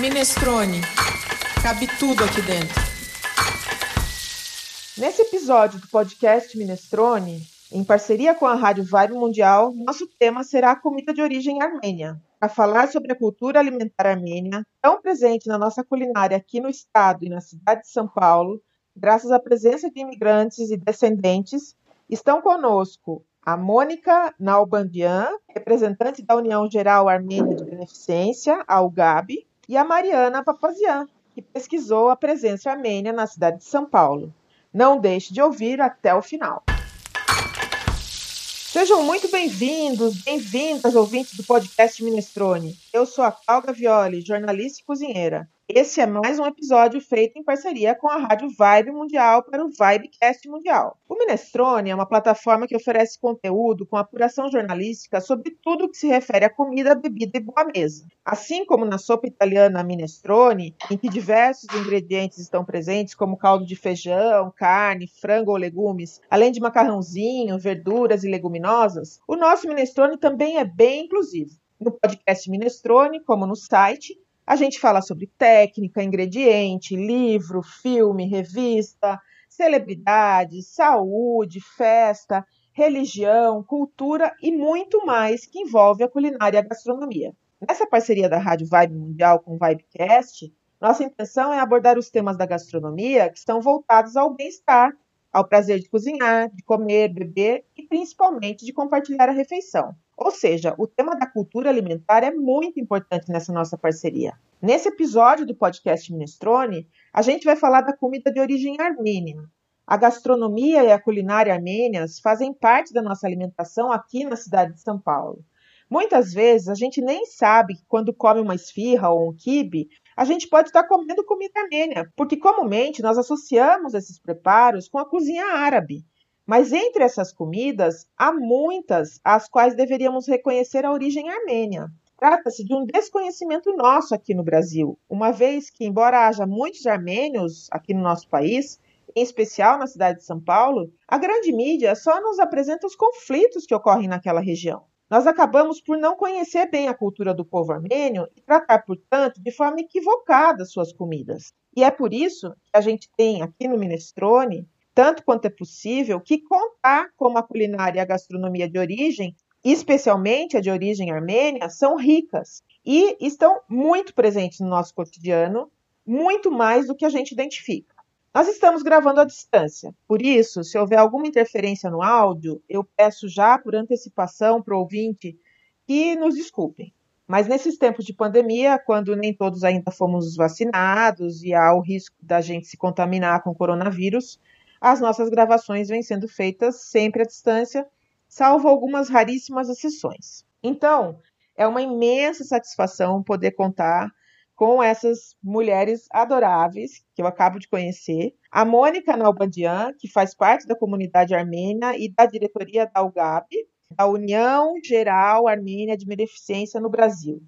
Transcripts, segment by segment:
Minestrone. Cabe tudo aqui dentro. Nesse episódio do podcast Minestrone, em parceria com a Rádio Vibe Mundial, nosso tema será a comida de origem armênia. Para falar sobre a cultura alimentar armênia, tão presente na nossa culinária aqui no estado e na cidade de São Paulo, graças à presença de imigrantes e descendentes, estão conosco a Mônica Nalbandian, representante da União Geral Armênia de Beneficência, a UGAB, e a Mariana Papazian, que pesquisou a presença armênia na cidade de São Paulo. Não deixe de ouvir até o final. Sejam muito bem-vindos, bem-vindas, ouvintes do podcast Minestrone. Eu sou a Calga Violi, jornalista e cozinheira. Esse é mais um episódio feito em parceria com a Rádio Vibe Mundial para o Vibecast Mundial. O Minestrone é uma plataforma que oferece conteúdo com apuração jornalística sobre tudo que se refere a comida, bebida e boa mesa. Assim como na sopa italiana Minestrone, em que diversos ingredientes estão presentes, como caldo de feijão, carne, frango ou legumes, além de macarrãozinho, verduras e leguminosas, o nosso Minestrone também é bem inclusivo. No podcast Minestrone, como no site, a gente fala sobre técnica, ingrediente, livro, filme, revista, celebridade, saúde, festa, religião, cultura e muito mais que envolve a culinária e a gastronomia. Nessa parceria da Rádio Vibe Mundial com o Vibecast, nossa intenção é abordar os temas da gastronomia que estão voltados ao bem-estar, ao prazer de cozinhar, de comer, beber e principalmente de compartilhar a refeição. Ou seja, o tema da cultura alimentar é muito importante nessa nossa parceria. Nesse episódio do podcast Minestrone, a gente vai falar da comida de origem armênia. A gastronomia e a culinária armênias fazem parte da nossa alimentação aqui na cidade de São Paulo. Muitas vezes a gente nem sabe que quando come uma esfirra ou um quibe, a gente pode estar comendo comida armênia, porque comumente nós associamos esses preparos com a cozinha árabe. Mas entre essas comidas, há muitas às quais deveríamos reconhecer a origem armênia. Trata-se de um desconhecimento nosso aqui no Brasil, uma vez que, embora haja muitos armênios aqui no nosso país, em especial na cidade de São Paulo, a grande mídia só nos apresenta os conflitos que ocorrem naquela região. Nós acabamos por não conhecer bem a cultura do povo armênio e tratar, portanto, de forma equivocada suas comidas. E é por isso que a gente tem aqui no Minestrone tanto quanto é possível, que contar como a culinária e a gastronomia de origem, especialmente a de origem armênia, são ricas e estão muito presentes no nosso cotidiano, muito mais do que a gente identifica. Nós estamos gravando à distância, por isso, se houver alguma interferência no áudio, eu peço já por antecipação para o ouvinte que nos desculpem. Mas nesses tempos de pandemia, quando nem todos ainda fomos vacinados e há o risco da gente se contaminar com coronavírus, as nossas gravações vêm sendo feitas sempre à distância, salvo algumas raríssimas exceções. Então, é uma imensa satisfação poder contar com essas mulheres adoráveis que eu acabo de conhecer. A Mônica Nalbandian, que faz parte da comunidade armênia e da diretoria da UGAB, da União Geral Armênia de Beneficência no Brasil.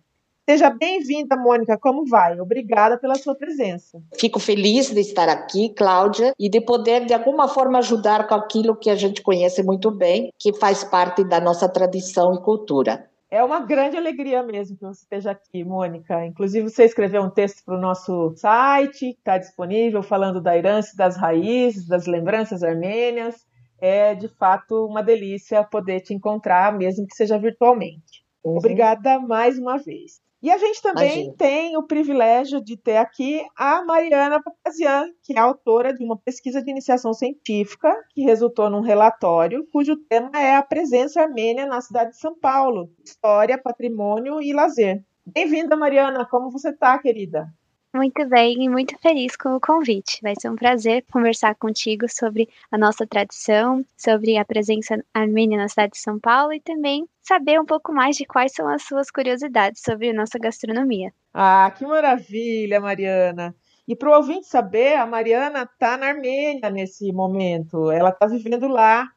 Seja bem-vinda, Mônica. Como vai? Obrigada pela sua presença. Fico feliz de estar aqui, Cláudia, e de poder, de alguma forma, ajudar com aquilo que a gente conhece muito bem, que faz parte da nossa tradição e cultura. É uma grande alegria mesmo que você esteja aqui, Mônica. Inclusive, você escreveu um texto para o nosso site, que está disponível, falando da herança, das raízes, das lembranças armênias. É, de fato, uma delícia poder te encontrar, mesmo que seja virtualmente. Uhum. Obrigada mais uma vez. E a gente também Imagina. tem o privilégio de ter aqui a Mariana Papazian, que é autora de uma pesquisa de iniciação científica que resultou num relatório cujo tema é a presença armênia na cidade de São Paulo, história, patrimônio e lazer. Bem-vinda, Mariana. Como você está, querida? Muito bem e muito feliz com o convite. Vai ser um prazer conversar contigo sobre a nossa tradição, sobre a presença armênia na cidade de São Paulo e também saber um pouco mais de quais são as suas curiosidades sobre a nossa gastronomia. Ah, que maravilha, Mariana! E para o ouvinte saber, a Mariana está na Armênia nesse momento, ela está vivendo lá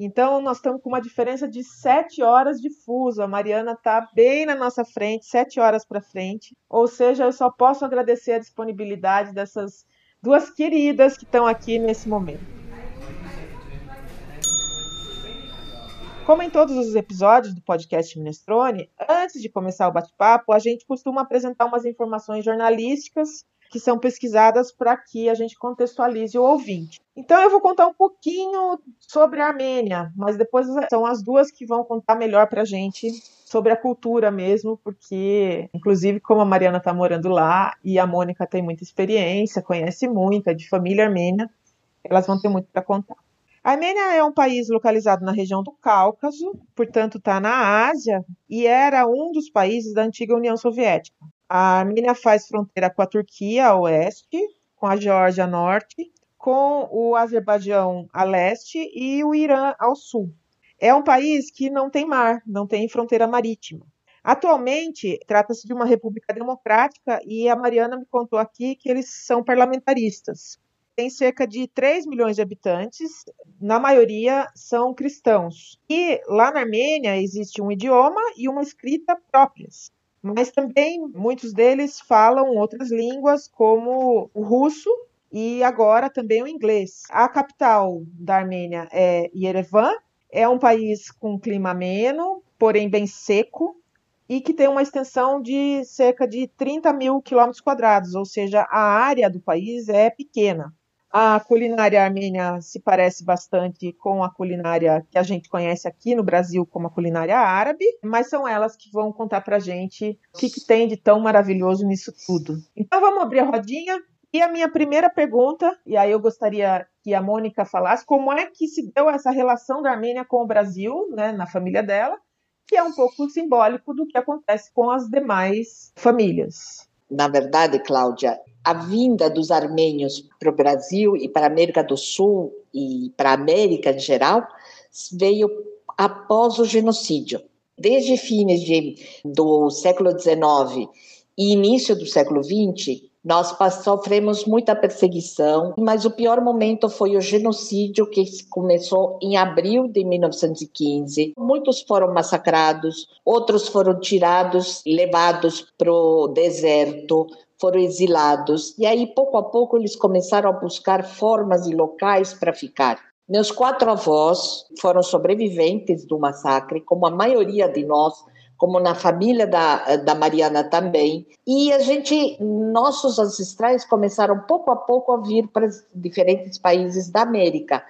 então, nós estamos com uma diferença de sete horas de fuso. A Mariana está bem na nossa frente, sete horas para frente. Ou seja, eu só posso agradecer a disponibilidade dessas duas queridas que estão aqui nesse momento. Como em todos os episódios do podcast Minestrone, antes de começar o bate-papo, a gente costuma apresentar umas informações jornalísticas que são pesquisadas para que a gente contextualize o ouvinte. Então eu vou contar um pouquinho sobre a Armênia, mas depois são as duas que vão contar melhor para a gente sobre a cultura mesmo, porque, inclusive, como a Mariana está morando lá e a Mônica tem muita experiência, conhece muito, é de família armênia, elas vão ter muito para contar. A Armênia é um país localizado na região do Cáucaso, portanto está na Ásia e era um dos países da antiga União Soviética. A Armênia faz fronteira com a Turquia a oeste, com a Geórgia a norte, com o Azerbaijão a leste e o Irã ao sul. É um país que não tem mar, não tem fronteira marítima. Atualmente, trata-se de uma república democrática e a Mariana me contou aqui que eles são parlamentaristas. Tem cerca de 3 milhões de habitantes, na maioria são cristãos. E lá na Armênia existe um idioma e uma escrita próprias mas também muitos deles falam outras línguas, como o russo e agora também o inglês. A capital da Armênia é Yerevan, é um país com clima ameno, porém bem seco, e que tem uma extensão de cerca de 30 mil quilômetros quadrados, ou seja, a área do país é pequena. A culinária armênia se parece bastante com a culinária que a gente conhece aqui no Brasil como a culinária árabe, mas são elas que vão contar pra gente o que, que tem de tão maravilhoso nisso tudo. Então vamos abrir a rodinha. E a minha primeira pergunta, e aí eu gostaria que a Mônica falasse como é que se deu essa relação da Armênia com o Brasil, né, na família dela, que é um pouco simbólico do que acontece com as demais famílias. Na verdade, Cláudia, a vinda dos armênios para o Brasil e para a América do Sul e para a América em geral veio após o genocídio. Desde fins de, do século XIX e início do século XX, nós sofremos muita perseguição, mas o pior momento foi o genocídio que começou em abril de 1915. Muitos foram massacrados, outros foram tirados, levados para o deserto, foram exilados. E aí, pouco a pouco, eles começaram a buscar formas e locais para ficar. Meus quatro avós foram sobreviventes do massacre, como a maioria de nós como na família da, da Mariana também. E a gente, nossos ancestrais começaram pouco a pouco a vir para diferentes países da América.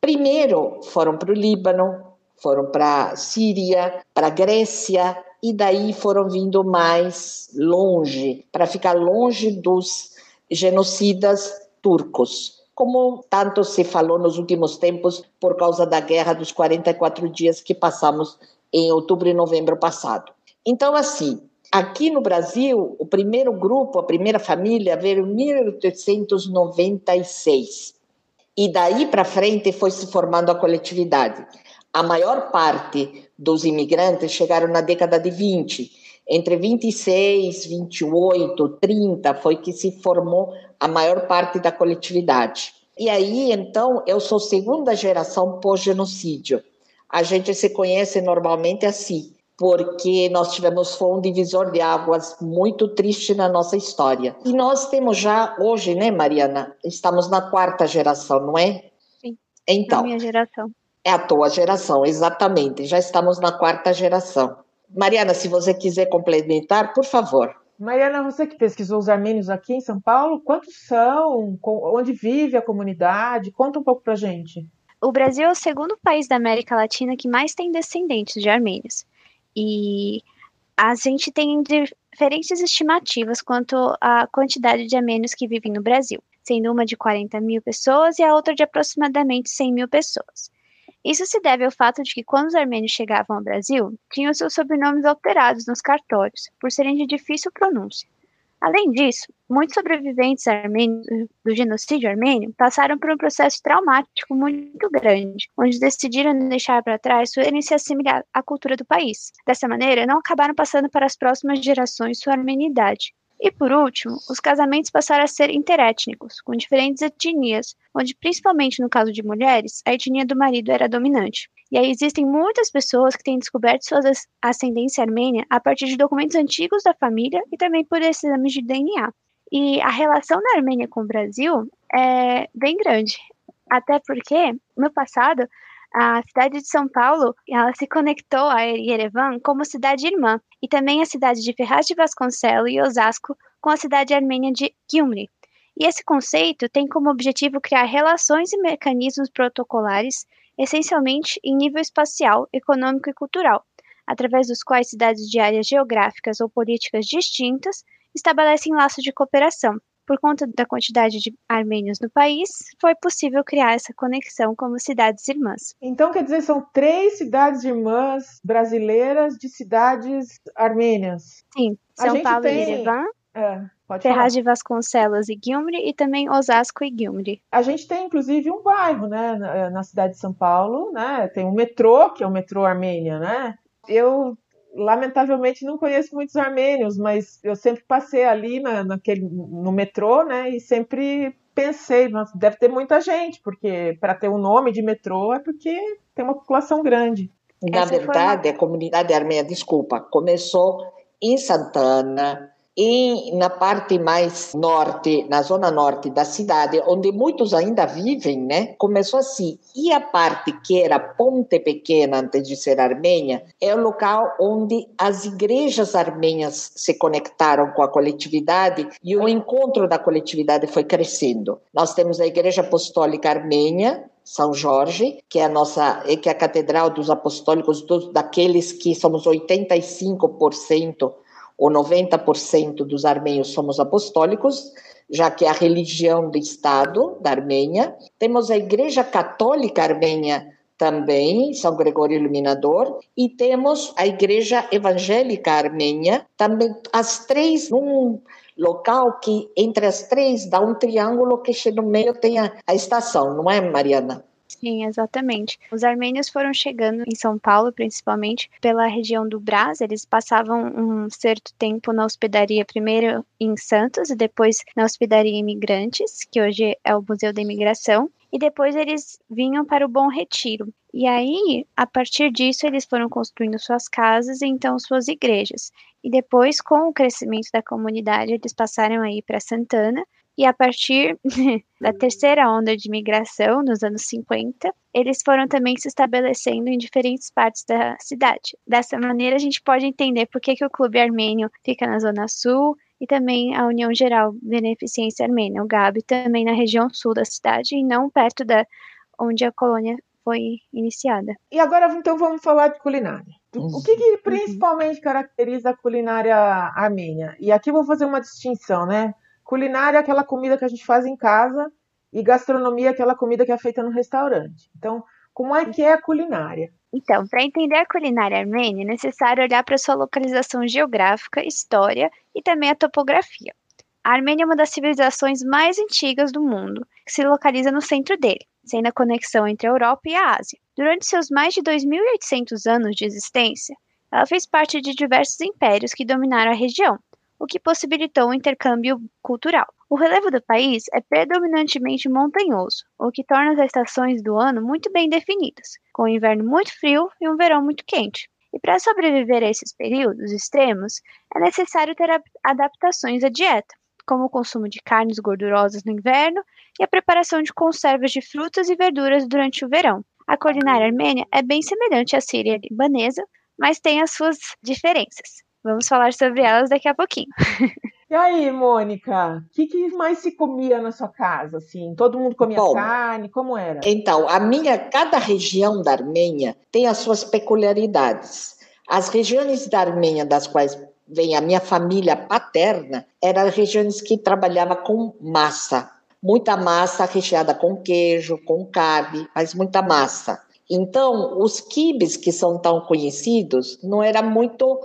Primeiro foram para o Líbano, foram para Síria, para Grécia e daí foram vindo mais longe, para ficar longe dos genocidas turcos. Como tanto se falou nos últimos tempos por causa da guerra dos 44 dias que passamos em outubro e novembro passado. Então, assim, aqui no Brasil, o primeiro grupo, a primeira família veio em 1896. E daí para frente foi se formando a coletividade. A maior parte dos imigrantes chegaram na década de 20. Entre 26, 28, 30 foi que se formou a maior parte da coletividade. E aí, então, eu sou segunda geração pós-genocídio a gente se conhece normalmente assim, porque nós tivemos foi um divisor de águas muito triste na nossa história. E nós temos já hoje, né, Mariana? Estamos na quarta geração, não é? Sim. Então. É a minha geração. É a tua geração, exatamente. Já estamos na quarta geração. Mariana, se você quiser complementar, por favor. Mariana, você que pesquisou os armênios aqui em São Paulo, quantos são? Onde vive a comunidade? Conta um pouco pra gente. O Brasil é o segundo país da América Latina que mais tem descendentes de armênios. E a gente tem diferentes estimativas quanto à quantidade de armênios que vivem no Brasil, sendo uma de 40 mil pessoas e a outra de aproximadamente 100 mil pessoas. Isso se deve ao fato de que quando os armênios chegavam ao Brasil, tinham seus sobrenomes alterados nos cartórios, por serem de difícil pronúncia. Além disso, muitos sobreviventes armênios do genocídio armênio passaram por um processo traumático muito grande, onde decidiram deixar para trás sua herança assimilar à cultura do país. Dessa maneira, não acabaram passando para as próximas gerações sua armenidade. E por último, os casamentos passaram a ser interétnicos, com diferentes etnias, onde, principalmente no caso de mulheres, a etnia do marido era dominante. E aí existem muitas pessoas que têm descoberto sua ascendência armênia a partir de documentos antigos da família e também por exames de DNA. E a relação da Armênia com o Brasil é bem grande, até porque no passado a cidade de São Paulo, ela se conectou a Yerevan como cidade irmã, e também a cidade de Ferraz de Vasconcelos e Osasco com a cidade armênia de Gyumri. E esse conceito tem como objetivo criar relações e mecanismos protocolares, essencialmente em nível espacial, econômico e cultural, através dos quais cidades de áreas geográficas ou políticas distintas estabelecem laços de cooperação, por conta da quantidade de armênios no país, foi possível criar essa conexão como cidades irmãs. Então, quer dizer, são três cidades irmãs brasileiras de cidades armênias. Sim, São Paulo tem... e Yerevan. É, Ferraz de Vasconcelos e Gyumri e também Osasco e Gyumri. A gente tem inclusive um bairro, né, na, na cidade de São Paulo, né? Tem um metrô, que é o metrô Armênia, né? Eu lamentavelmente não conheço muitos armênios, mas eu sempre passei ali na, naquele, no metrô, né? E sempre pensei, nossa, deve ter muita gente, porque para ter o um nome de metrô é porque tem uma população grande. Na Essa verdade, uma... a comunidade armênia, desculpa, começou em Santana, e na parte mais norte, na zona norte da cidade, onde muitos ainda vivem, né? Começou assim. E a parte que era Ponte Pequena, antes de ser Armênia, é o local onde as igrejas armênias se conectaram com a coletividade e o encontro da coletividade foi crescendo. Nós temos a Igreja Apostólica Armênia, são Jorge, que é a nossa, que é a catedral dos apostólicos, dos, daqueles que somos 85% ou 90% dos armênios somos apostólicos, já que é a religião do Estado da Armênia. Temos a Igreja Católica Armênia também, São Gregório Iluminador, e temos a Igreja Evangélica Armênia, também as três num local que entre as três dá um triângulo que no meio tem a, a estação, não é, Mariana? Sim, exatamente. Os armênios foram chegando em São Paulo, principalmente pela região do Brás. Eles passavam um certo tempo na hospedaria, primeiro em Santos e depois na hospedaria Imigrantes, que hoje é o Museu da Imigração. E depois eles vinham para o Bom Retiro. E aí, a partir disso, eles foram construindo suas casas e então suas igrejas. E depois, com o crescimento da comunidade, eles passaram aí para Santana, e a partir da terceira onda de migração, nos anos 50, eles foram também se estabelecendo em diferentes partes da cidade. Dessa maneira, a gente pode entender por que, que o Clube Armênio fica na Zona Sul e também a União Geral Beneficência Armênia, o GAB, também na região sul da cidade e não perto da onde a colônia foi iniciada. E agora, então, vamos falar de culinária. O que, que uhum. principalmente caracteriza a culinária armênia? E aqui vou fazer uma distinção, né? Culinária é aquela comida que a gente faz em casa e gastronomia é aquela comida que é feita no restaurante. Então, como é que é a culinária? Então, para entender a culinária armênia, é necessário olhar para sua localização geográfica, história e também a topografia. A Armênia é uma das civilizações mais antigas do mundo, que se localiza no centro dele, sendo a conexão entre a Europa e a Ásia. Durante seus mais de 2.800 anos de existência, ela fez parte de diversos impérios que dominaram a região, o que possibilitou um intercâmbio cultural. O relevo do país é predominantemente montanhoso, o que torna as estações do ano muito bem definidas, com um inverno muito frio e um verão muito quente. E para sobreviver a esses períodos extremos, é necessário ter adaptações à dieta, como o consumo de carnes gordurosas no inverno e a preparação de conservas de frutas e verduras durante o verão. A culinária armênia é bem semelhante à síria libanesa, mas tem as suas diferenças. Vamos falar sobre elas daqui a pouquinho. E aí, Mônica, o que, que, mais se comia na sua casa? Assim, todo mundo comia Bom, carne? Como era? Então, a minha, cada região da Armênia tem as suas peculiaridades. As regiões da Armênia das quais vem a minha família paterna eram regiões que trabalhavam com massa, muita massa recheada com queijo, com carne, mas muita massa. Então, os quibes que são tão conhecidos não era muito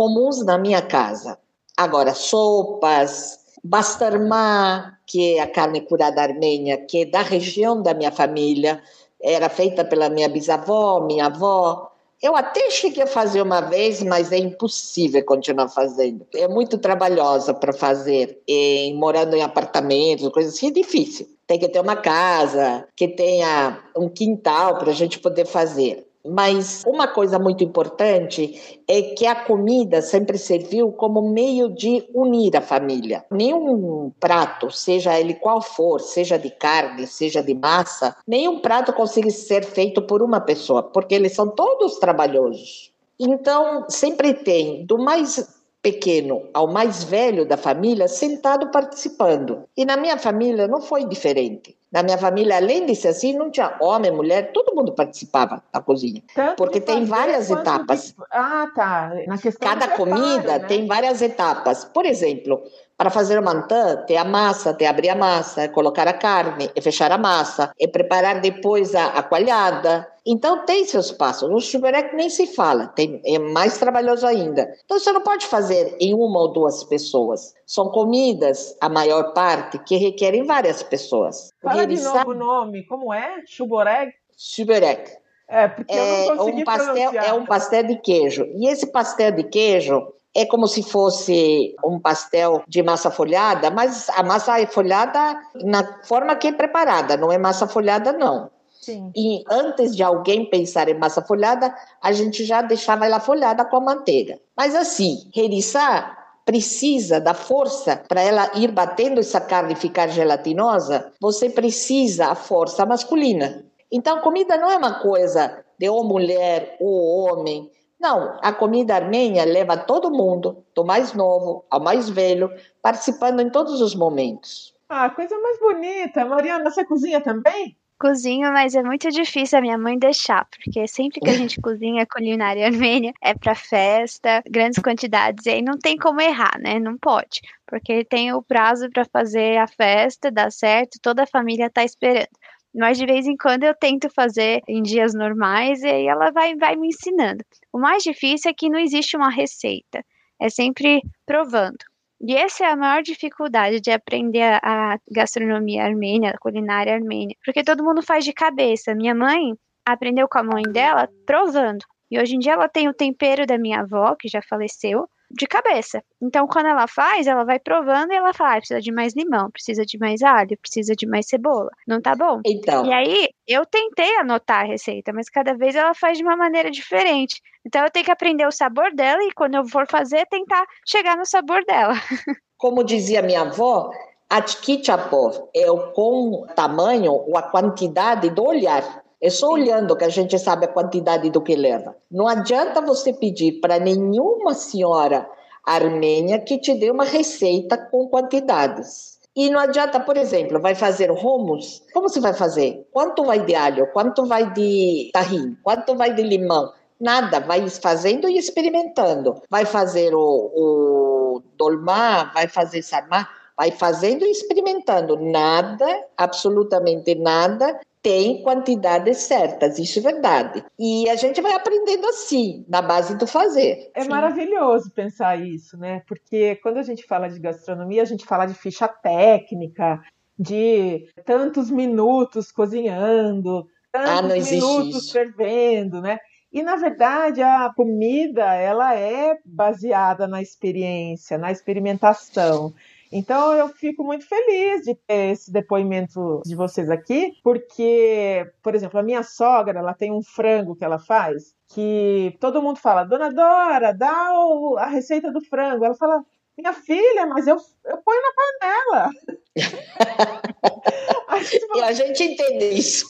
comuns na minha casa. Agora, sopas, bastarmá, que é a carne curada armênia, que é da região da minha família, era feita pela minha bisavó, minha avó. Eu até cheguei a fazer uma vez, mas é impossível continuar fazendo. É muito trabalhosa para fazer, e morando em apartamentos, coisas assim, é difícil. Tem que ter uma casa, que tenha um quintal para a gente poder fazer. Mas uma coisa muito importante é que a comida sempre serviu como meio de unir a família. Nenhum prato, seja ele qual for, seja de carne, seja de massa, nenhum prato consegue ser feito por uma pessoa, porque eles são todos trabalhosos. Então, sempre tem do mais pequeno ao mais velho da família sentado participando. E na minha família não foi diferente. Na minha família, além ser assim, não tinha homem, mulher, todo mundo participava da cozinha. Tanto porque tem várias etapas. De... Ah, tá. Na questão Cada comida né? tem várias etapas. Por exemplo, para fazer o mantã, tem a massa, tem abrir a massa, colocar a carne, fechar a massa, é preparar depois a, a coalhada. Então tem seus passos. No chuberek nem se fala, tem, é mais trabalhoso ainda. Então você não pode fazer em uma ou duas pessoas. São comidas, a maior parte, que requerem várias pessoas. Fala de novo o nome, como é? Chuborek? Chuberek. É, porque é, eu não consegui um pastel, É um pastel de queijo. E esse pastel de queijo é como se fosse um pastel de massa folhada, mas a massa é folhada na forma que é preparada, não é massa folhada, não. Sim. E antes de alguém pensar em massa folhada, a gente já deixava ela folhada com a manteiga. Mas assim, reriçar precisa da força para ela ir batendo essa carne e ficar gelatinosa, você precisa a força masculina. Então, comida não é uma coisa de ou mulher ou homem. Não, a comida armênia leva todo mundo, do mais novo ao mais velho, participando em todos os momentos. Ah, coisa mais bonita. Mariana, você cozinha também? Cozinho, mas é muito difícil a minha mãe deixar, porque sempre que a gente cozinha culinária armênia é para festa, grandes quantidades, e aí não tem como errar, né? Não pode, porque tem o prazo para fazer a festa, dá certo, toda a família tá esperando. Mas de vez em quando eu tento fazer em dias normais e aí ela vai, vai me ensinando. O mais difícil é que não existe uma receita, é sempre provando. E essa é a maior dificuldade de aprender a gastronomia armênia, a culinária armênia, porque todo mundo faz de cabeça. Minha mãe aprendeu com a mãe dela provando. E hoje em dia ela tem o tempero da minha avó, que já faleceu, de cabeça. Então, quando ela faz, ela vai provando e ela fala: ah, precisa de mais limão, precisa de mais alho, precisa de mais cebola. Não tá bom? Então. E aí, eu tentei anotar a receita, mas cada vez ela faz de uma maneira diferente. Então, eu tenho que aprender o sabor dela e quando eu for fazer, tentar chegar no sabor dela. Como dizia minha avó, Atkichapov é o com tamanho ou a quantidade do olhar. É só olhando que a gente sabe a quantidade do que leva. Não adianta você pedir para nenhuma senhora armênia que te dê uma receita com quantidades. E não adianta, por exemplo, vai fazer hummus, como você vai fazer? Quanto vai de alho? Quanto vai de tahim? Quanto vai de limão? Nada, vai fazendo e experimentando. Vai fazer o, o dolma, vai fazer sarmá, vai fazendo e experimentando. Nada, absolutamente nada, tem quantidades certas, isso é verdade. E a gente vai aprendendo assim, na base do fazer. É Sim. maravilhoso pensar isso, né? Porque quando a gente fala de gastronomia, a gente fala de ficha técnica, de tantos minutos cozinhando, tantos ah, minutos isso. fervendo, né? E na verdade a comida ela é baseada na experiência, na experimentação. Então eu fico muito feliz de ter esse depoimento de vocês aqui, porque, por exemplo, a minha sogra, ela tem um frango que ela faz que todo mundo fala, Dona Dora, dá o, a receita do frango. Ela fala, minha filha, mas eu, eu ponho na panela. e a gente entende isso.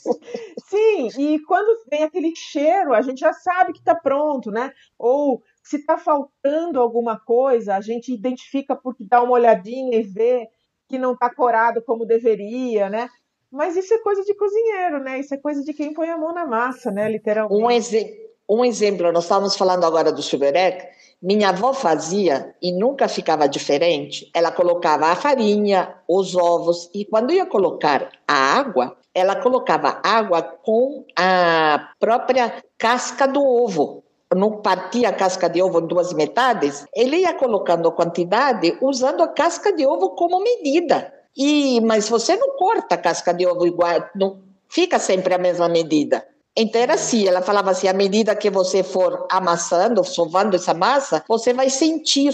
Sim, e quando vem aquele cheiro, a gente já sabe que está pronto, né? Ou se está faltando alguma coisa, a gente identifica porque dá uma olhadinha e vê que não está corado como deveria, né? Mas isso é coisa de cozinheiro, né? Isso é coisa de quem põe a mão na massa, né? Literalmente. Um, exe um exemplo, nós estávamos falando agora do chuberek. Minha avó fazia e nunca ficava diferente. Ela colocava a farinha, os ovos e quando ia colocar a água, ela colocava água com a própria casca do ovo não partia a casca de ovo em duas metades, ele ia colocando a quantidade usando a casca de ovo como medida. E mas você não corta a casca de ovo igual, não fica sempre a mesma medida. Então era assim, ela falava assim, à medida que você for amassando, sovando essa massa, você vai sentir.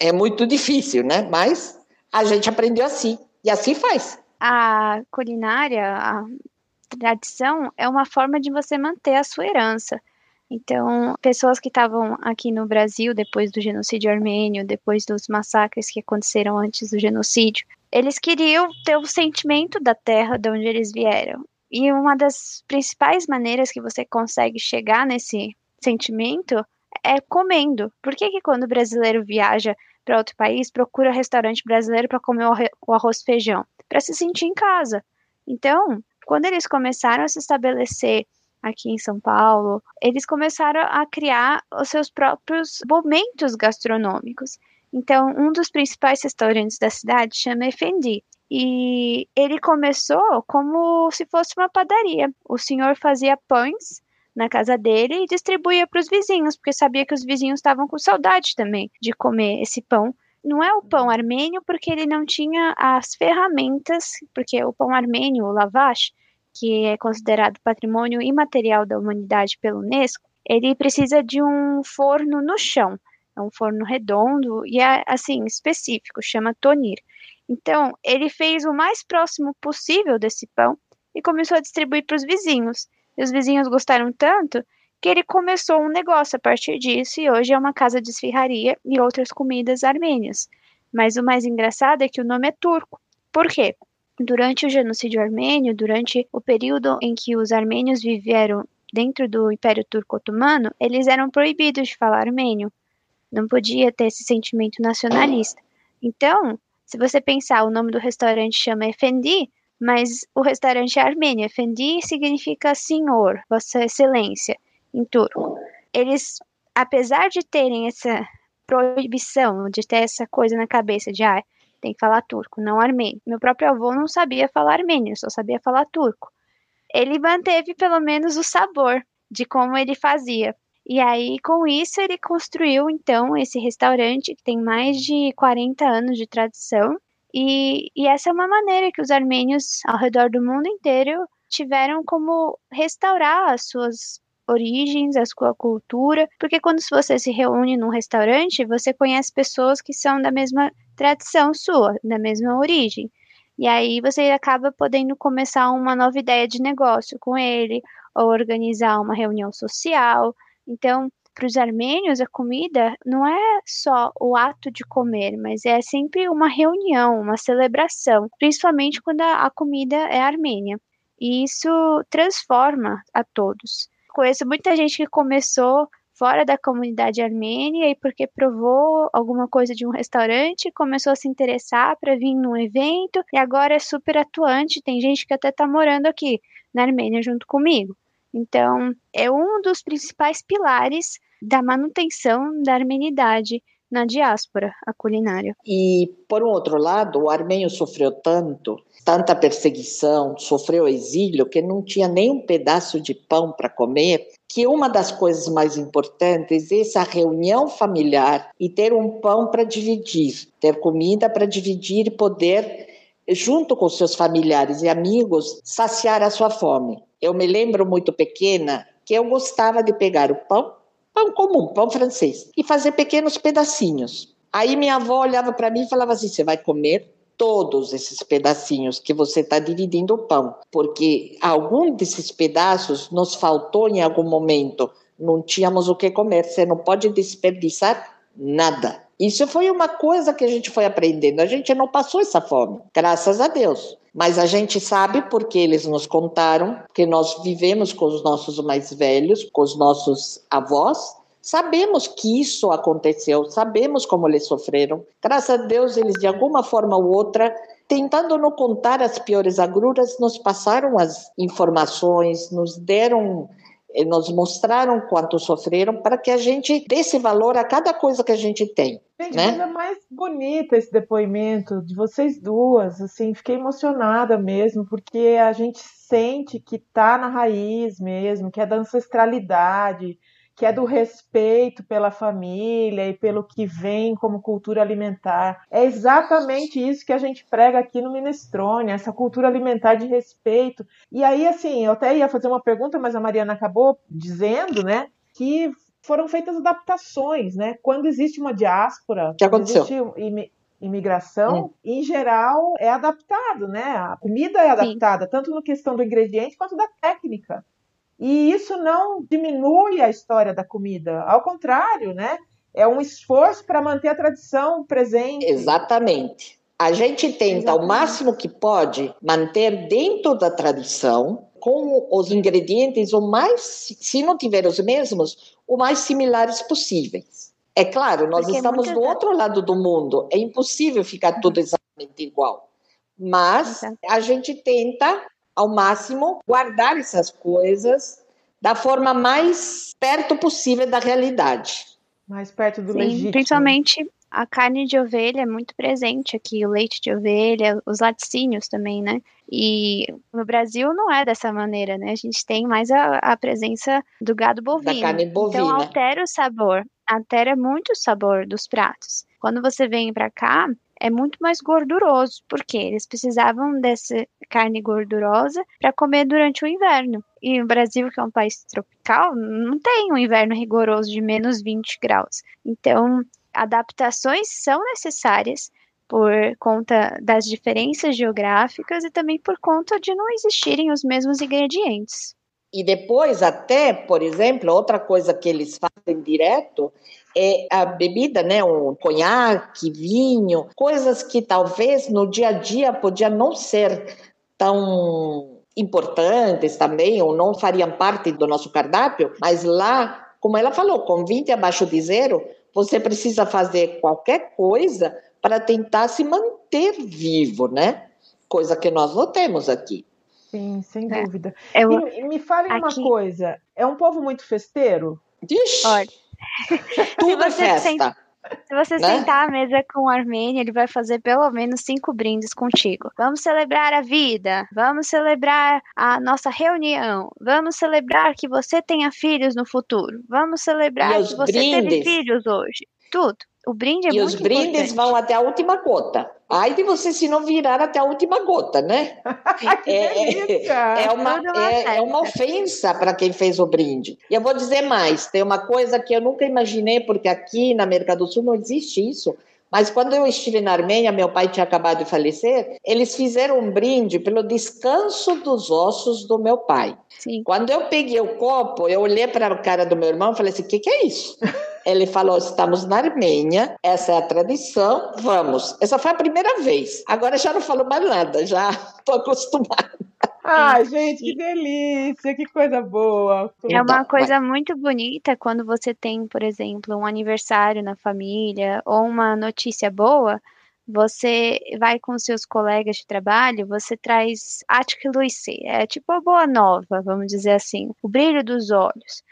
É muito difícil, né? Mas a gente aprendeu assim, e assim faz. A culinária, a tradição é uma forma de você manter a sua herança Então, pessoas que estavam aqui no Brasil depois do genocídio armênio, depois dos massacres que aconteceram antes do genocídio, eles queriam ter o sentimento da terra de onde eles vieram. E uma das principais maneiras que você consegue chegar nesse sentimento é comendo. Por que, que quando o brasileiro viaja para outro país, procura restaurante brasileiro para comer o arroz e feijão? Para se sentir em casa. Então, quando eles começaram a se estabelecer aqui em São Paulo, eles começaram a criar os seus próprios momentos gastronômicos. Então, um dos principais restaurantes da cidade chama Efendi. E ele começou como se fosse uma padaria. O senhor fazia pães na casa dele e distribuía para os vizinhos, porque sabia que os vizinhos estavam com saudade também de comer esse pão. Não é o pão armênio, porque ele não tinha as ferramentas, porque o pão armênio, o lavash, que é considerado patrimônio imaterial da humanidade pelo Unesco, ele precisa de um forno no chão. É um forno redondo e é assim específico, chama tonir. Então, ele fez o mais próximo possível desse pão e começou a distribuir para os vizinhos. E os vizinhos gostaram tanto que ele começou um negócio a partir disso e hoje é uma casa de esfirraria e outras comidas armênias. Mas o mais engraçado é que o nome é turco. Por quê? Durante o genocídio armênio, durante o período em que os armênios viveram dentro do Império Turco Otomano, eles eram proibidos de falar armênio. Não podia ter esse sentimento nacionalista. Então, se você pensar, o nome do restaurante chama Efendi, mas o restaurante é armênio. Efendi significa senhor, vossa excelência, em turco. Eles, apesar de terem essa proibição, de ter essa coisa na cabeça de, ah, tem que falar turco, não armênio. Meu próprio avô não sabia falar armênio, só sabia falar turco. Ele manteve pelo menos o sabor de como ele fazia. E aí, com isso, ele construiu então esse restaurante que tem mais de 40 anos de tradição. E, e essa é uma maneira que os armênios ao redor do mundo inteiro tiveram como restaurar as suas origens, a sua cultura, porque quando você se reúne num restaurante, você conhece pessoas que são da mesma tradição sua, da mesma origem. E aí você acaba podendo começar uma nova ideia de negócio com ele, ou organizar uma reunião social. Então, para os armênios, a comida não é só o ato de comer, mas é sempre uma reunião, uma celebração, principalmente quando a comida é armênia. E isso transforma a todos. Conheço muita gente que começou fora da comunidade armênia e porque provou alguma coisa de um restaurante, começou a se interessar para vir num evento e agora é super atuante. Tem gente que até está morando aqui na Armênia junto comigo. Então, é um dos principais pilares da manutenção da armenidade na diáspora, a culinária. E, por um outro lado, o armênio sofreu tanto, tanta perseguição, sofreu exílio, que não tinha nem um pedaço de pão para comer, que uma das coisas mais importantes é essa reunião familiar e ter um pão para dividir, ter comida para dividir e poder, junto com seus familiares e amigos, saciar a sua fome. Eu me lembro muito pequena que eu gostava de pegar o pão pão comum, pão francês, e fazer pequenos pedacinhos. Aí minha avó olhava para mim e falava assim: você vai comer todos esses pedacinhos que você está dividindo o pão, porque algum desses pedaços nos faltou em algum momento, não tínhamos o que comer, você não pode desperdiçar nada. Isso foi uma coisa que a gente foi aprendendo. A gente não passou essa fome, graças a Deus. Mas a gente sabe porque eles nos contaram que nós vivemos com os nossos mais velhos, com os nossos avós. Sabemos que isso aconteceu, sabemos como eles sofreram. Graças a Deus, eles de alguma forma ou outra tentando não contar as piores agruras, nos passaram as informações, nos deram nos mostraram quanto sofreram para que a gente desse valor a cada coisa que a gente tem. Gente, né? coisa mais bonita esse depoimento de vocês duas, assim, fiquei emocionada mesmo, porque a gente sente que tá na raiz mesmo, que é da ancestralidade, que é do respeito pela família e pelo que vem como cultura alimentar. É exatamente isso que a gente prega aqui no Minestrone, essa cultura alimentar de respeito. E aí, assim, eu até ia fazer uma pergunta, mas a Mariana acabou dizendo, né, que foram feitas adaptações, né? Quando existe uma diáspora, que aconteceu? Existe imigração, hum. em geral, é adaptado, né? A comida é adaptada, Sim. tanto na questão do ingrediente quanto da técnica. E isso não diminui a história da comida, ao contrário, né? É um esforço para manter a tradição presente. Exatamente. A gente tenta Exatamente. o máximo que pode manter dentro da tradição, com os ingredientes o mais, se não tiver os mesmos, o mais similares possíveis. É claro, nós Porque estamos do outro lado do mundo, é impossível ficar tudo exatamente igual. Mas a gente tenta ao máximo guardar essas coisas da forma mais perto possível da realidade. Mais perto do Sim, legítimo. Principalmente a carne de ovelha é muito presente aqui, o leite de ovelha, os laticínios também, né? E no Brasil não é dessa maneira, né? A gente tem mais a, a presença do gado bovino. Da carne bovina. Então altera o sabor, altera muito o sabor dos pratos. Quando você vem para cá, é muito mais gorduroso, porque eles precisavam dessa carne gordurosa para comer durante o inverno. E o Brasil, que é um país tropical, não tem um inverno rigoroso de menos 20 graus. Então, adaptações são necessárias por conta das diferenças geográficas e também por conta de não existirem os mesmos ingredientes. E depois, até, por exemplo, outra coisa que eles fazem direto é a bebida, né? Um conhaque, vinho, coisas que talvez no dia a dia podia não ser tão importantes também, ou não fariam parte do nosso cardápio, mas lá, como ela falou, com 20 abaixo de zero, você precisa fazer qualquer coisa para tentar se manter vivo, né? Coisa que nós não temos aqui. Sim, sem é. dúvida. Eu, e, me falem aqui... uma coisa, é um povo muito festeiro? Ixi, Olha, tudo é festa. Senta, se você né? sentar à mesa com o Armênio, ele vai fazer pelo menos cinco brindes contigo. Vamos celebrar a vida, vamos celebrar a nossa reunião, vamos celebrar que você tenha filhos no futuro, vamos celebrar que você brindes. teve filhos hoje. Tudo. O brinde é e muito os brindes importante. vão até a última gota. Ai de você se não virar até a última gota, né? é, é, uma, é, é uma ofensa para quem fez o brinde. E eu vou dizer mais: tem uma coisa que eu nunca imaginei, porque aqui na América do Sul não existe isso. Mas quando eu estive na Armênia, meu pai tinha acabado de falecer, eles fizeram um brinde pelo descanso dos ossos do meu pai. Sim. Quando eu peguei o copo, eu olhei para a cara do meu irmão e falei assim: o que, que é isso? Ele falou: estamos na Armênia, essa é a tradição, vamos. Essa foi a primeira vez. Agora já não falo mais nada, já estou acostumada. Ai, gente, que delícia, que coisa boa. É uma coisa muito bonita quando você tem, por exemplo, um aniversário na família ou uma notícia boa. Você vai com seus colegas de trabalho, você traz Attic Lucy, é tipo a boa nova, vamos dizer assim, o brilho dos olhos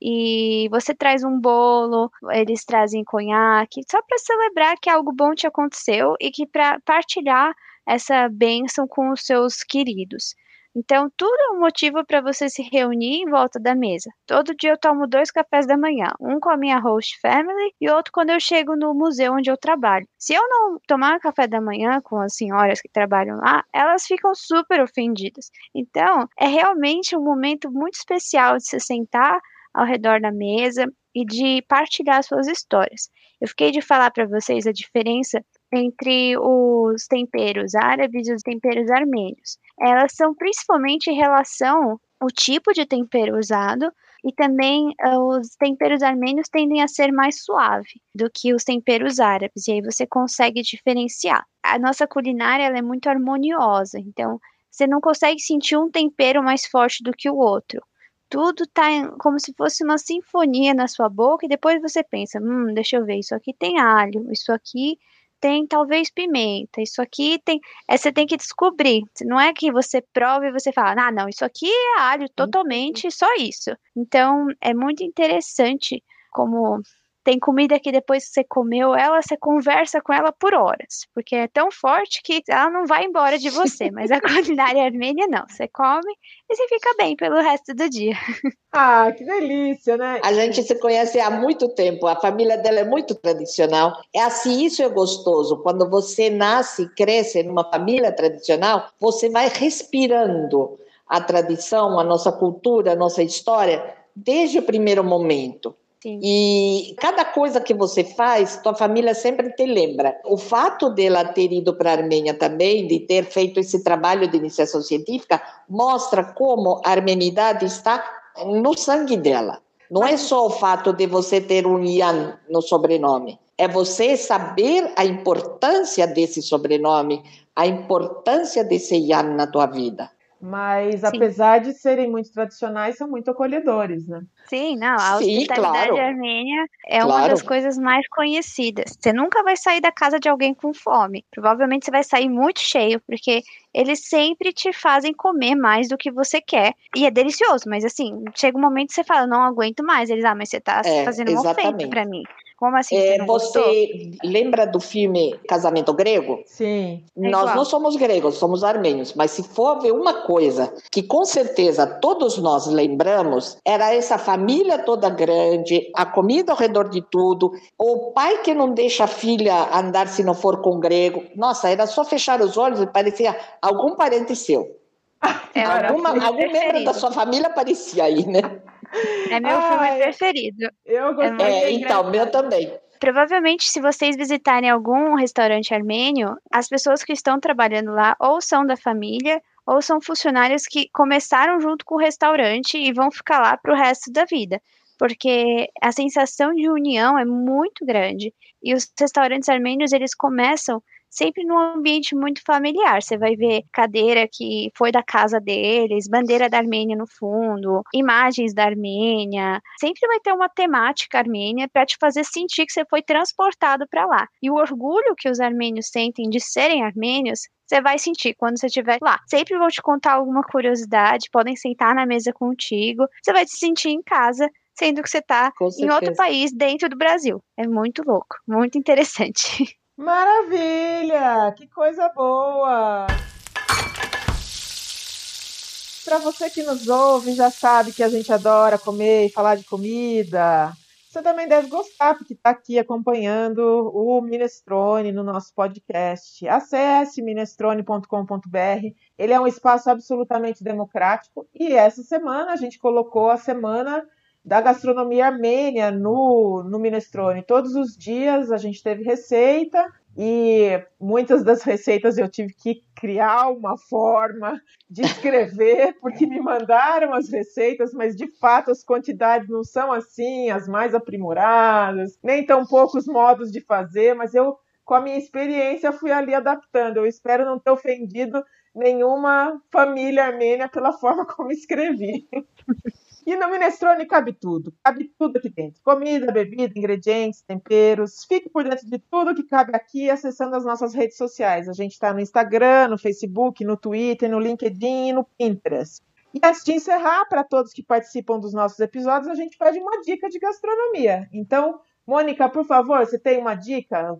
e você traz um bolo, eles trazem conhaque, só para celebrar que algo bom te aconteceu e que para partilhar essa bênção com os seus queridos. Então, tudo é um motivo para você se reunir em volta da mesa. Todo dia eu tomo dois cafés da manhã, um com a minha host family e outro quando eu chego no museu onde eu trabalho. Se eu não tomar café da manhã com as senhoras que trabalham lá, elas ficam super ofendidas. Então, é realmente um momento muito especial de se sentar ao redor da mesa e de partilhar suas histórias. Eu fiquei de falar para vocês a diferença entre os temperos árabes e os temperos armênios. Elas são principalmente em relação ao tipo de tempero usado e também uh, os temperos armênios tendem a ser mais suave do que os temperos árabes, e aí você consegue diferenciar. A nossa culinária é muito harmoniosa, então você não consegue sentir um tempero mais forte do que o outro tudo tá como se fosse uma sinfonia na sua boca e depois você pensa, hum, deixa eu ver, isso aqui tem alho, isso aqui tem talvez pimenta, isso aqui tem, é, você tem que descobrir, não é que você prova e você fala, ah, não, isso aqui é alho totalmente, só isso. Então, é muito interessante como tem comida que depois que você comeu ela, você conversa com ela por horas, porque é tão forte que ela não vai embora de você. Mas a culinária armênia não, você come e você fica bem pelo resto do dia. Ah, que delícia, né? A gente se conhece há muito tempo, a família dela é muito tradicional. É assim, isso é gostoso. Quando você nasce, cresce numa família tradicional, você vai respirando a tradição, a nossa cultura, a nossa história desde o primeiro momento. Sim. E cada coisa que você faz, tua família sempre te lembra. O fato dela ter ido para a Armênia também, de ter feito esse trabalho de iniciação científica, mostra como a armenidade está no sangue dela. Não é só o fato de você ter um Ian no sobrenome, é você saber a importância desse sobrenome, a importância desse Ian na tua vida. Mas, Sim. apesar de serem muito tradicionais, são muito acolhedores, né? Sim, não, a Sim, hospitalidade claro. armênia é claro. uma das coisas mais conhecidas. Você nunca vai sair da casa de alguém com fome. Provavelmente você vai sair muito cheio, porque eles sempre te fazem comer mais do que você quer. E é delicioso, mas assim, chega um momento que você fala, não aguento mais. Eles, ah, mas você tá é, fazendo um ofeito pra mim. Como assim? É, você, você lembra do filme Casamento Grego? Sim. É Nós não somos gregos, somos armênios, mas se for ver uma coisa que com certeza todos nós lembramos, era essa família toda grande, a comida ao redor de tudo, o pai que não deixa a filha andar se não for com grego. Nossa, era só fechar os olhos e parecia algum parente seu. É, Alguma, algum membro da sua família aparecia aí, né? É meu Ai, filme preferido. Eu gostei. É, então, meu também. Provavelmente, se vocês visitarem algum restaurante armênio, as pessoas que estão trabalhando lá ou são da família ou são funcionários que começaram junto com o restaurante e vão ficar lá para o resto da vida. Porque a sensação de união é muito grande. E os restaurantes armênios, eles começam sempre num ambiente muito familiar. Você vai ver cadeira que foi da casa deles, bandeira da Armênia no fundo, imagens da Armênia. Sempre vai ter uma temática armênia para te fazer sentir que você foi transportado para lá. E o orgulho que os armênios sentem de serem armênios você vai sentir quando você estiver lá. Sempre vão te contar alguma curiosidade, podem sentar na mesa contigo, você vai se sentir em casa, sendo que você está em outro país dentro do Brasil. É muito louco, muito interessante. Maravilha! Que coisa boa! Para você que nos ouve, já sabe que a gente adora comer e falar de comida. Você também deve gostar, porque está aqui acompanhando o Minestrone no nosso podcast. Acesse minestrone.com.br. Ele é um espaço absolutamente democrático e essa semana a gente colocou a semana da gastronomia armênia no, no Minestrone. Todos os dias a gente teve receita e muitas das receitas eu tive que criar uma forma de escrever, porque me mandaram as receitas, mas de fato as quantidades não são assim, as mais aprimoradas, nem tão poucos modos de fazer, mas eu, com a minha experiência, fui ali adaptando. Eu espero não ter ofendido nenhuma família armênia pela forma como escrevi. E no minestrone cabe tudo, cabe tudo aqui dentro: comida, bebida, ingredientes, temperos. Fique por dentro de tudo que cabe aqui acessando as nossas redes sociais. A gente está no Instagram, no Facebook, no Twitter, no LinkedIn e no Pinterest. E antes de encerrar, para todos que participam dos nossos episódios, a gente pede uma dica de gastronomia. Então, Mônica, por favor, você tem uma dica?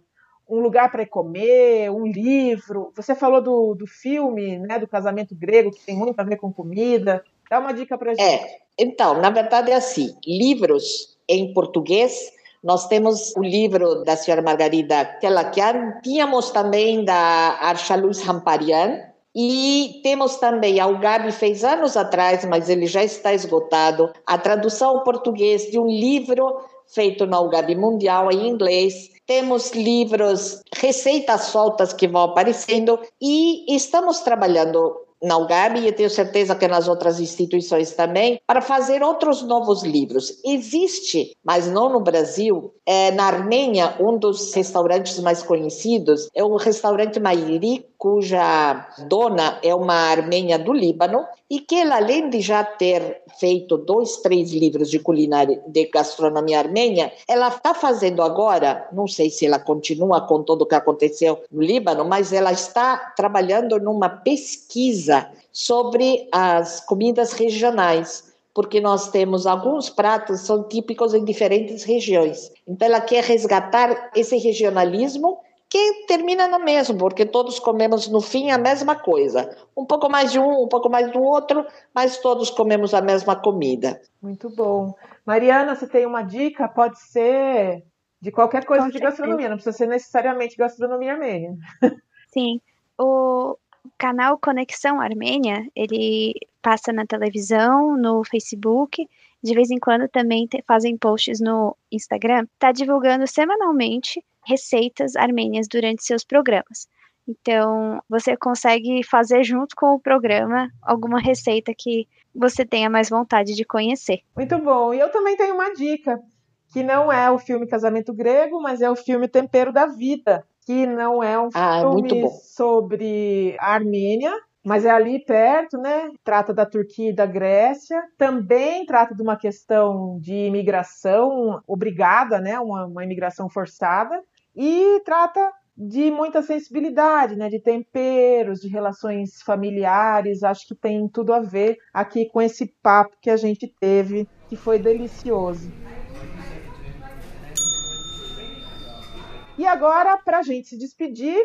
Um lugar para comer, um livro. Você falou do, do filme, né, do casamento grego, que tem muito a ver com comida. Dá uma dica para gente. É, então, na verdade é assim, livros em português, nós temos o livro da senhora Margarida Telakian, tínhamos também da Arsha Luz Ramparian, e temos também, a Gabi fez anos atrás, mas ele já está esgotado, a tradução ao português de um livro feito na UGAB Mundial em inglês. Temos livros, receitas soltas que vão aparecendo e estamos trabalhando na UGAB e tenho certeza que nas outras instituições também, para fazer outros novos livros. Existe, mas não no Brasil, é, na Armênia, um dos restaurantes mais conhecidos é o restaurante Mairi, cuja dona é uma armênia do Líbano, e que ela, além de já ter feito dois, três livros de culinária, de gastronomia armênia, ela está fazendo agora, não sei se ela continua com tudo o que aconteceu no Líbano, mas ela está trabalhando numa pesquisa sobre as comidas regionais porque nós temos alguns pratos são típicos em diferentes regiões. Então ela quer resgatar esse regionalismo que termina no mesmo, porque todos comemos no fim a mesma coisa. Um pouco mais de um, um pouco mais do outro, mas todos comemos a mesma comida. Muito bom. Mariana, você tem uma dica? Pode ser de qualquer coisa Com de certeza. gastronomia, não precisa ser necessariamente gastronomia armênia. Sim. O canal Conexão Armênia, ele passa na televisão, no Facebook, de vez em quando também te, fazem posts no Instagram, está divulgando semanalmente receitas armênias durante seus programas. Então, você consegue fazer junto com o programa alguma receita que você tenha mais vontade de conhecer. Muito bom. E eu também tenho uma dica, que não é o filme Casamento Grego, mas é o filme Tempero da Vida, que não é um ah, filme sobre a Armênia, mas é ali perto, né? Trata da Turquia e da Grécia. Também trata de uma questão de imigração obrigada, né? Uma, uma imigração forçada. E trata de muita sensibilidade, né? De temperos, de relações familiares. Acho que tem tudo a ver aqui com esse papo que a gente teve, que foi delicioso. E agora, para a gente se despedir,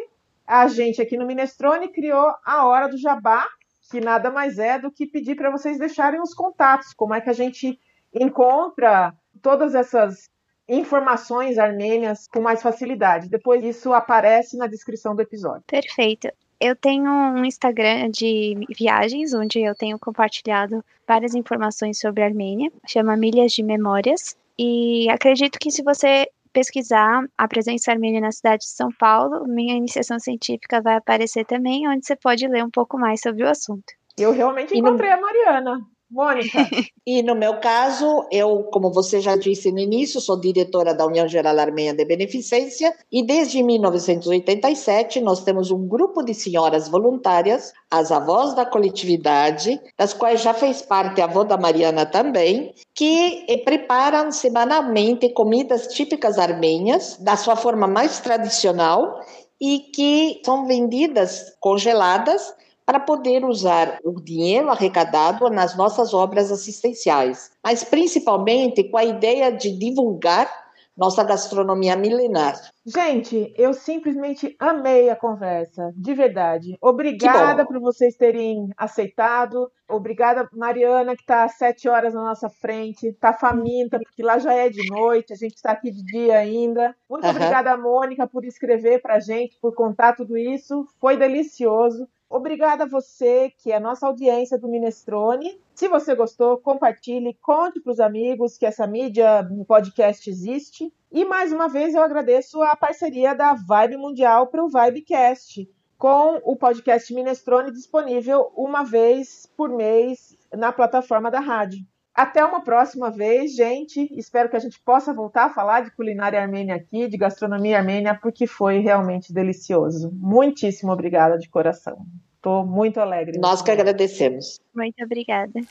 a gente aqui no Minestrone criou a Hora do Jabá, que nada mais é do que pedir para vocês deixarem os contatos, como é que a gente encontra todas essas informações armênias com mais facilidade. Depois isso aparece na descrição do episódio. Perfeito. Eu tenho um Instagram de viagens, onde eu tenho compartilhado várias informações sobre a Armênia, chama Milhas de Memórias. E acredito que se você pesquisar a presença armênia na cidade de São Paulo, minha iniciação científica vai aparecer também, onde você pode ler um pouco mais sobre o assunto. Eu realmente encontrei no... a Mariana. Mônica. e no meu caso, eu, como você já disse no início, sou diretora da União Geral Armênia de Beneficência e desde 1987 nós temos um grupo de senhoras voluntárias, as avós da coletividade, das quais já fez parte a avó da Mariana também, que eh, preparam semanalmente comidas típicas armênias da sua forma mais tradicional e que são vendidas congeladas para poder usar o dinheiro arrecadado nas nossas obras assistenciais, mas principalmente com a ideia de divulgar nossa gastronomia milenar. Gente, eu simplesmente amei a conversa, de verdade. Obrigada por vocês terem aceitado. Obrigada, Mariana, que está às sete horas na nossa frente. Está faminta, porque lá já é de noite, a gente está aqui de dia ainda. Muito uhum. obrigada, Mônica, por escrever para gente, por contar tudo isso. Foi delicioso. Obrigada a você, que é a nossa audiência do Minestrone. Se você gostou, compartilhe, conte para os amigos que essa mídia no podcast existe. E mais uma vez eu agradeço a parceria da Vibe Mundial para o Vibecast, com o podcast Minestrone disponível uma vez por mês na plataforma da rádio. Até uma próxima vez, gente. Espero que a gente possa voltar a falar de culinária armênia aqui, de gastronomia armênia, porque foi realmente delicioso. Muitíssimo obrigada de coração. Estou muito alegre. Nós que agradecemos. Muito obrigada.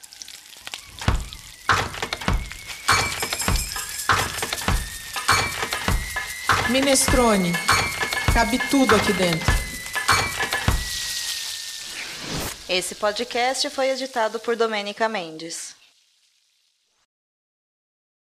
Minestrone. Cabe tudo aqui dentro. Esse podcast foi editado por Domênica Mendes.